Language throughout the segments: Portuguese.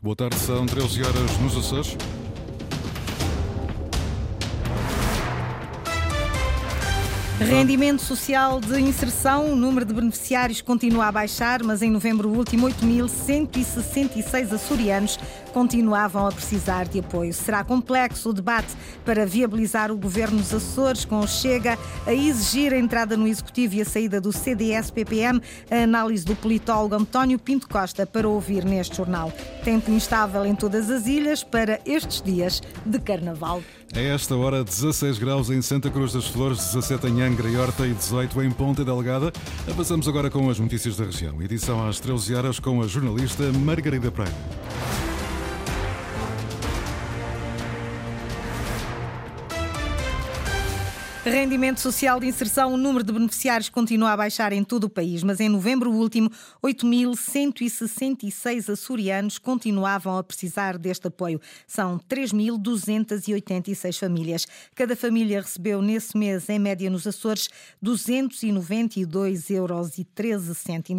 Boa tarde, são 13 horas nos Açores. Rendimento social de inserção, o número de beneficiários continua a baixar, mas em novembro último 8.166 açorianos continuavam a precisar de apoio. Será complexo o debate para viabilizar o governo dos Açores, com o Chega a exigir a entrada no Executivo e a saída do CDS-PPM, a análise do politólogo António Pinto Costa para ouvir neste jornal. Tempo instável em todas as ilhas para estes dias de Carnaval. A esta hora, 16 graus em Santa Cruz das Flores, 17 em Angra e Horta e 18 em Ponta Delgada. Avançamos agora com as notícias da região. Edição às 13 horas com a jornalista Margarida Pereira. Rendimento social de inserção, o número de beneficiários continua a baixar em todo o país, mas em novembro último, 8.166 açorianos continuavam a precisar deste apoio. São 3.286 famílias. Cada família recebeu nesse mês, em média nos Açores, 292,13 euros.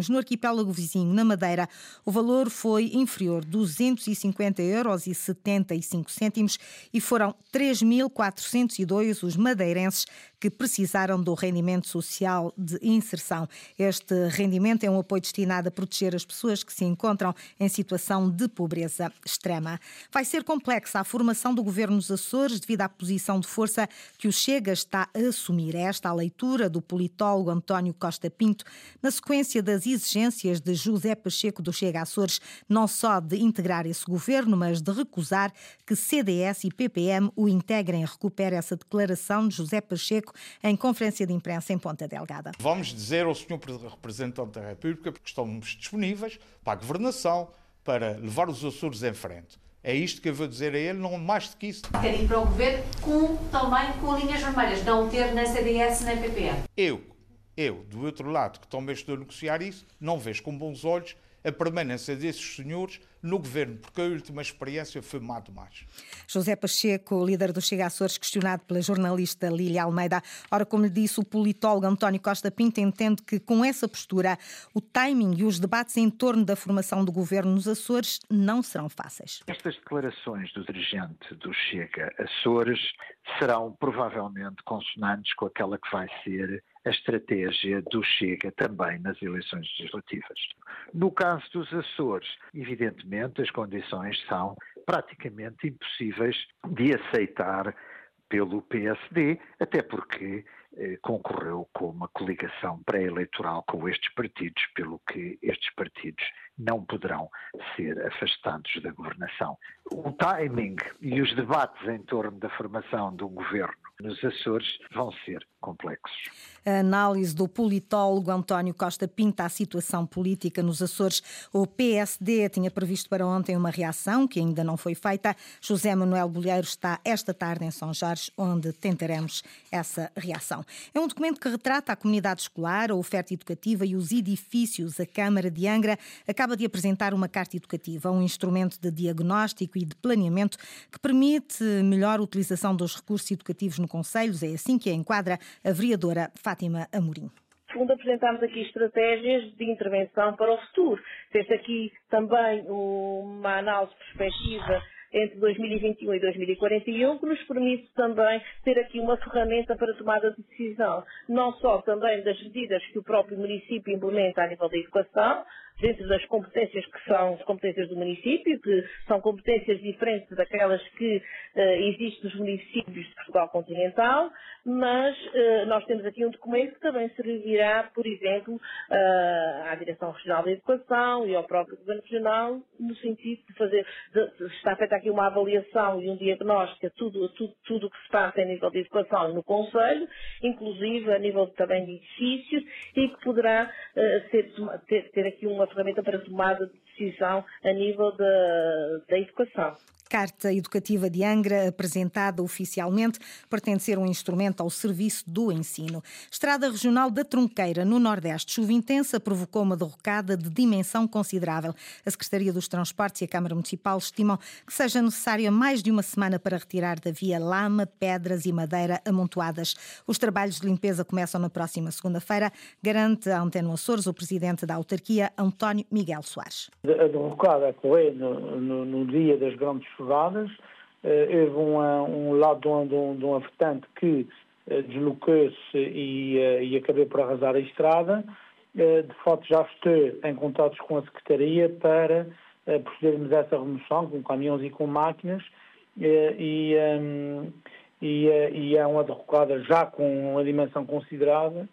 No arquipélago vizinho, na Madeira, o valor foi inferior, 250 euros e 75 cêntimos, e foram 3.402 os madeirenses que precisaram do rendimento social de inserção. Este rendimento é um apoio destinado a proteger as pessoas que se encontram em situação de pobreza extrema. Vai ser complexa a formação do governo dos Açores devido à posição de força que o Chega está a assumir. Esta a leitura do politólogo António Costa Pinto, na sequência das exigências de José Pacheco do Chega Açores, não só de integrar esse governo, mas de recusar que CDS e PPM o integrem. Recupera essa declaração de José Pacheco Pacheco em conferência de imprensa em Ponta Delgada. Vamos dizer ao Sr. Representante da República que estamos disponíveis para a governação, para levar os Açores em frente. É isto que eu vou dizer a ele, não mais do que isso. Quer ir para o governo com, também com linhas vermelhas, não ter na CDS nem PPM. Eu, eu, do outro lado, que também estou a negociar isso, não vejo com bons olhos a permanência desses senhores no governo, porque a última experiência foi má demais. José Pacheco, líder do Chega Açores, questionado pela jornalista Lília Almeida. Ora, como lhe disse, o politólogo António Costa Pinto entende que, com essa postura, o timing e os debates em torno da formação do governo nos Açores não serão fáceis. Estas declarações do dirigente do Chega Açores serão provavelmente consonantes com aquela que vai ser a estratégia do Chega também nas eleições legislativas. No caso dos Açores, evidentemente as condições são praticamente impossíveis de aceitar pelo PSD, até porque eh, concorreu com uma coligação pré-eleitoral com estes partidos, pelo que estes partidos não poderão ser afastados da governação. O timing e os debates em torno da formação de um governo nos Açores vão ser complexos. A análise do politólogo António Costa Pinta a situação política nos Açores. O PSD tinha previsto para ontem uma reação que ainda não foi feita. José Manuel Bolheiro está esta tarde em São Jorge, onde tentaremos essa reação. É um documento que retrata a comunidade escolar, a oferta educativa e os edifícios. A Câmara de Angra acaba de apresentar uma carta educativa, um instrumento de diagnóstico e de planeamento que permite melhor utilização dos recursos educativos no Conselhos. É assim que a enquadra a vereadora Fátima Amorim fundo, apresentámos aqui estratégias de intervenção para o futuro. Temos aqui também uma análise perspectiva entre 2021 e 2041, que nos permite também ter aqui uma ferramenta para tomada de decisão, não só também das medidas que o próprio município implementa a nível da educação, dentro das competências que são as competências do município, que são competências diferentes daquelas que uh, existem nos municípios de Portugal continental, mas uh, nós temos aqui um documento que também servirá, por exemplo, uh, à Direção Regional da Educação e ao próprio Governo Regional, no sentido de fazer, de, de, está feita aqui uma avaliação e um diagnóstico de tudo, tudo, tudo o que se passa a nível de educação no Conselho, inclusive a nível também de edifícios, e que poderá ser, ter, ter aqui uma ferramenta para tomada de decisão a nível da, da educação. Carta Educativa de Angra, apresentada oficialmente, pretende ser um instrumento ao serviço do ensino. Estrada Regional da Trunqueira, no Nordeste, chuva intensa provocou uma derrocada de dimensão considerável. A Secretaria dos Transportes e a Câmara Municipal estimam que seja necessária mais de uma semana para retirar da via lama, pedras e madeira amontoadas. Os trabalhos de limpeza começam na próxima segunda-feira, garante a Antena Açores o presidente da autarquia, António Miguel Soares. A derrocada ocorreu no, no, no dia das grandes chuvadas. Uh, houve uma, um lado de um, de de um afetante que uh, deslocou-se e, uh, e acabou por arrasar a estrada. de fato, já estou em contatos com a Secretaria para procedermos a essa remoção com caminhões e com máquinas e, um, e, e, é uma derrocada já com uma dimensão considerável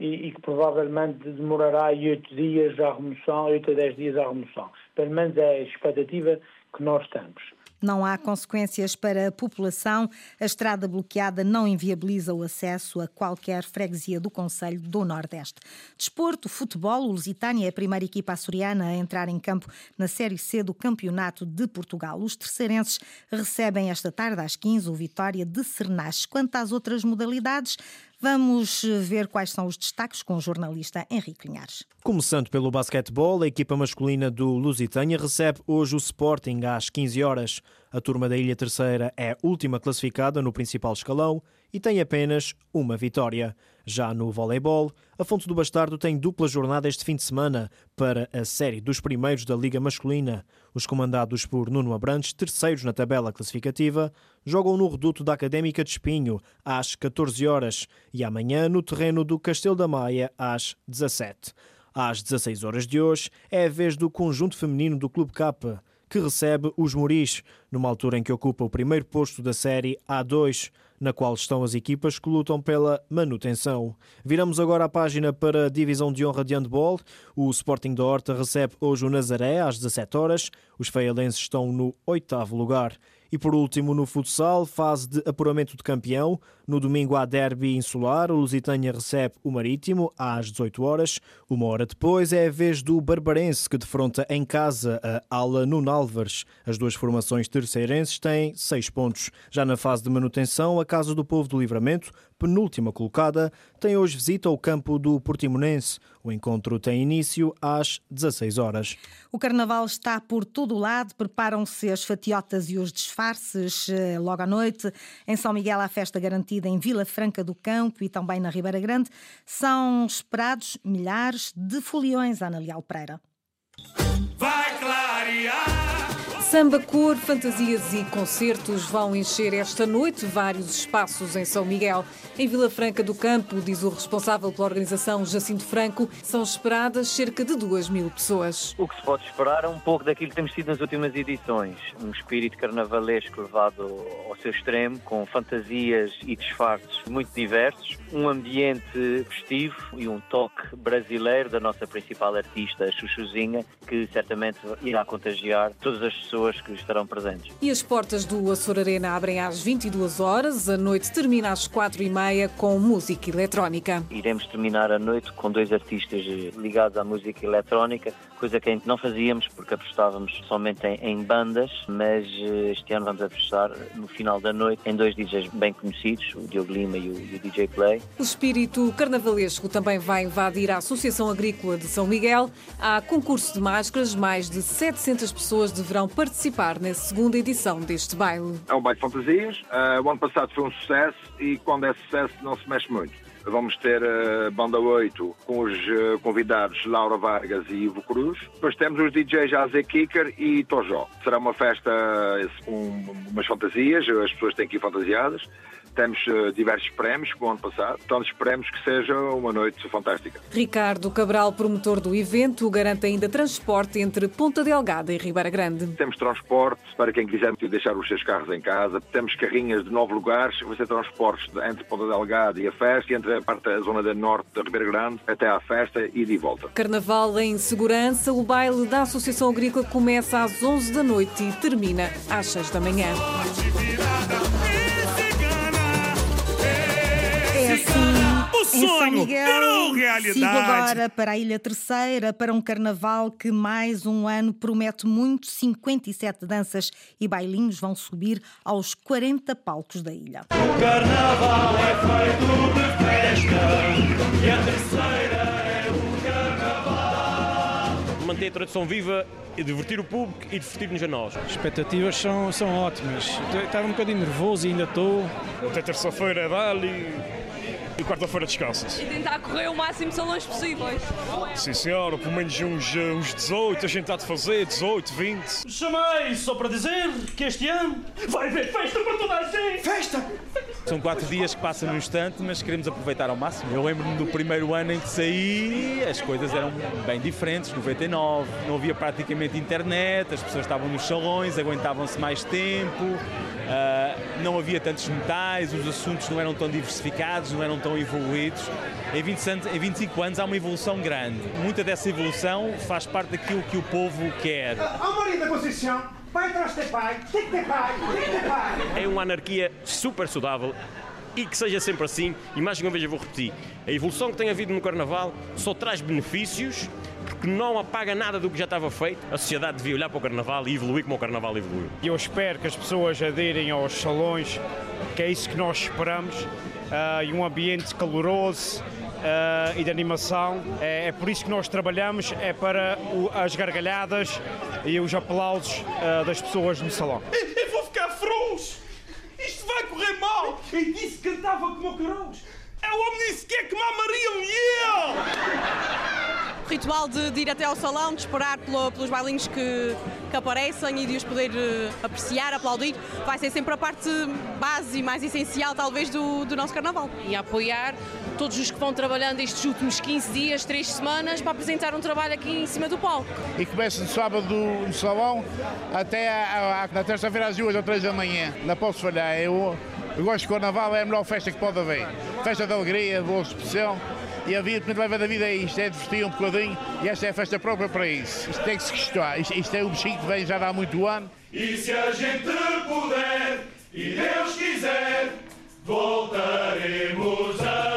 e, e, que provavelmente demorará oito dias a remoção, oito a dez dias a remoção. Pelo menos é a expectativa que nós temos. Não há consequências para a população. A estrada bloqueada não inviabiliza o acesso a qualquer freguesia do Conselho do Nordeste. Desporto, futebol, o Lusitânia é a primeira equipa açoriana a entrar em campo na Série C do Campeonato de Portugal. Os terceirenses recebem esta tarde às 15 o Vitória de Cernache. Quanto às outras modalidades, Vamos ver quais são os destaques com o jornalista Henrique Linhares. Começando pelo basquetebol, a equipa masculina do Lusitânia recebe hoje o Sporting às 15 horas. A turma da Ilha Terceira é última classificada no principal escalão e tem apenas uma vitória. Já no voleibol, a Fonte do Bastardo tem dupla jornada este fim de semana para a série dos primeiros da Liga Masculina. Os comandados por Nuno Abrantes, terceiros na tabela classificativa, jogam no reduto da Académica de Espinho às 14 horas e amanhã no terreno do Castelo da Maia às 17. Às 16 horas de hoje é a vez do conjunto feminino do Clube Capa, que recebe os Moris, numa altura em que ocupa o primeiro posto da série A2 na qual estão as equipas que lutam pela manutenção. Viramos agora a página para a divisão de honra de handball. O Sporting da Horta recebe hoje o Nazaré às 17 horas. Os feialenses estão no oitavo lugar. E por último, no futsal, fase de apuramento de campeão. No domingo há derby insular, o Lusitânia recebe o Marítimo às 18 horas. Uma hora depois é a vez do Barbarense, que defronta em casa a Ala Nunalvares. As duas formações terceirenses têm seis pontos. Já na fase de manutenção, a Casa do Povo do Livramento, penúltima colocada, tem hoje visita ao campo do Portimonense. O encontro tem início às 16 horas. O carnaval está por todo o lado, preparam-se as fatiotas e os disfarces eh, logo à noite. Em São Miguel, a festa garantida em Vila Franca do Campo e também na Ribeira Grande. São esperados milhares de foliões, Ana Leal Pereira. Vai! Samba, cor, fantasias e concertos vão encher esta noite vários espaços em São Miguel. Em Vila Franca do Campo, diz o responsável pela organização Jacinto Franco, são esperadas cerca de 2 mil pessoas. O que se pode esperar é um pouco daquilo que temos tido nas últimas edições. Um espírito carnavalesco levado ao seu extremo, com fantasias e disfarces muito diversos, um ambiente festivo e um toque brasileiro da nossa principal artista, a Chuchuzinha, que certamente irá contagiar todas as pessoas pessoas que estarão presentes. E as portas do Açor Arena abrem às 22 horas, a noite termina às 4 e meia com música eletrónica. Iremos terminar a noite com dois artistas ligados à música eletrónica, coisa que não fazíamos porque apostávamos somente em, em bandas, mas eh, este ano vamos apostar no final da noite em dois DJs bem conhecidos, o Diogo Lima e o, e o DJ Play. O espírito carnavalesco também vai invadir a Associação Agrícola de São Miguel. Há concurso de máscaras, mais de 700 pessoas deverão participar participar na segunda edição deste baile. É um baile de fantasias. Uh, o ano passado foi um sucesso e quando é sucesso não se mexe muito. Vamos ter a uh, Banda 8 com os uh, convidados Laura Vargas e Ivo Cruz. Depois temos os DJs Azé Kicker e Tojó. Será uma festa com umas fantasias, as pessoas têm que ir fantasiadas. Temos uh, diversos prémios, como o ano passado, então esperemos que seja uma noite fantástica. Ricardo Cabral, promotor do evento, garante ainda transporte entre Ponta Delgada e Ribeira Grande. Temos transporte para quem quiser deixar os seus carros em casa. Temos carrinhas de nove lugares, vai ser transportes entre Ponta Delgada e a festa, e entre parte da zona da norte da Ribeira Grande até à festa e de volta. Carnaval em segurança, o baile da Associação Agrícola começa às 11 da noite e termina às 6 da manhã. É assim o sonho virou realidade. Sigo agora para a Ilha Terceira, para um carnaval que mais um ano promete muito. 57 danças e bailinhos vão subir aos 40 palcos da ilha. O carnaval é feito de festa e a terceira é o carnaval. Manter a tradição viva e divertir o público e divertir-nos a nós. As expectativas são, são ótimas. Estava um bocadinho nervoso e ainda estou. Até terça-feira dá-lhe e quarta-feira descansa-se. E tentar correr o máximo de salões possíveis. Sim, senhora, pelo menos uns, uns 18, a gente está de fazer, 18, 20. Chamei só para dizer que este ano vai haver festa para toda a gente! Festa! São quatro dias que passam no instante, mas queremos aproveitar ao máximo. Eu lembro-me do primeiro ano em que saí, as coisas eram bem diferentes, 99, não havia praticamente internet, as pessoas estavam nos salões, aguentavam-se mais tempo, uh, não havia tantos metais, os assuntos não eram tão diversificados, não eram tão evoluídos. Em, 20 anos, em 25 anos há uma evolução grande. Muita dessa evolução faz parte daquilo que o povo quer. Ao marido da Conceição, Pai atrás ter pai, tem que ter pai, tem que ter pai. É uma anarquia super saudável e que seja sempre assim. E mais uma vez eu vou repetir: a evolução que tem havido no Carnaval só traz benefícios porque não apaga nada do que já estava feito. A sociedade devia olhar para o Carnaval e evoluir como o Carnaval evoluiu. E eu espero que as pessoas aderem aos salões, que é isso que nós esperamos, uh, e um ambiente caloroso. Uh, e de animação. É, é, por isso que nós trabalhamos, é para o, as gargalhadas e os aplausos uh, das pessoas no salão. Eu vou ficar frouxo! Isto vai correr mal! E disse que cantava como o Carouos! É o homem disse que é que mamariam e eu! Ritual de, de, ir até ao salão, de esperar pelo, pelos bailinhos que, que, aparecem e de os poder uh, apreciar, aplaudir, vai ser sempre a parte base e mais essencial, talvez, do, do nosso carnaval. E apoiar todos os que vão trabalhando estes últimos 15 dias, 3 semanas, para apresentar um trabalho aqui em cima do palco. E começa no sábado no salão até a, a, na terça-feira às 2 ou 3 da manhã. Não posso falhar. Eu, eu gosto de carnaval, é a melhor festa que pode haver. Festa de alegria, de boa expressão e a vida que me leva da vida é isto, é divertir um bocadinho e esta é a festa própria para isso. Isto tem que se gostar, isto, isto é o bichinho que vem já há muito ano. E se a gente puder e Deus quiser, voltaremos a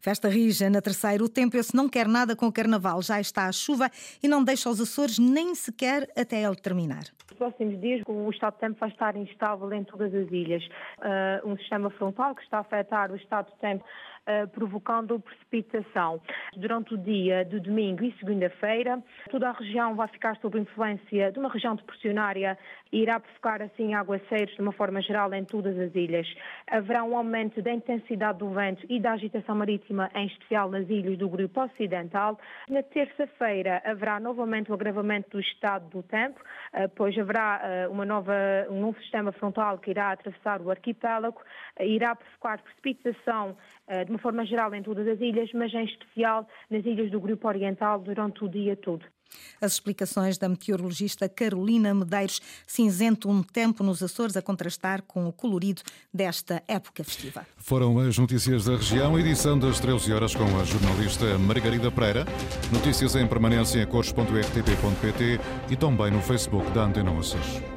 Festa rija na terceira. O tempo esse não quer nada com o carnaval. Já está a chuva e não deixa os Açores nem sequer até ele terminar próximos dias o estado de tempo vai estar instável em todas as ilhas. Uh, um sistema frontal que está a afetar o estado de tempo eh, provocando precipitação. Durante o dia de domingo e segunda-feira, toda a região vai ficar sob influência de uma região depressionária e irá provocar assim aguaceiros de uma forma geral em todas as ilhas. Haverá um aumento da intensidade do vento e da agitação marítima, em especial nas ilhas do grupo ocidental. Na terça-feira haverá novamente o agravamento do estado do tempo, eh, pois haverá eh, uma nova, um novo sistema frontal que irá atravessar o arquipélago, irá provocar precipitação de uma forma geral em todas as ilhas, mas em especial nas ilhas do Grupo Oriental durante o dia todo. As explicações da meteorologista Carolina Medeiros, cinzento um tempo nos Açores a contrastar com o colorido desta época festiva. Foram as notícias da região, edição das 13 horas com a jornalista Margarida Pereira. Notícias em permanência em cores.rtp.pt e também no Facebook da Antena Açores.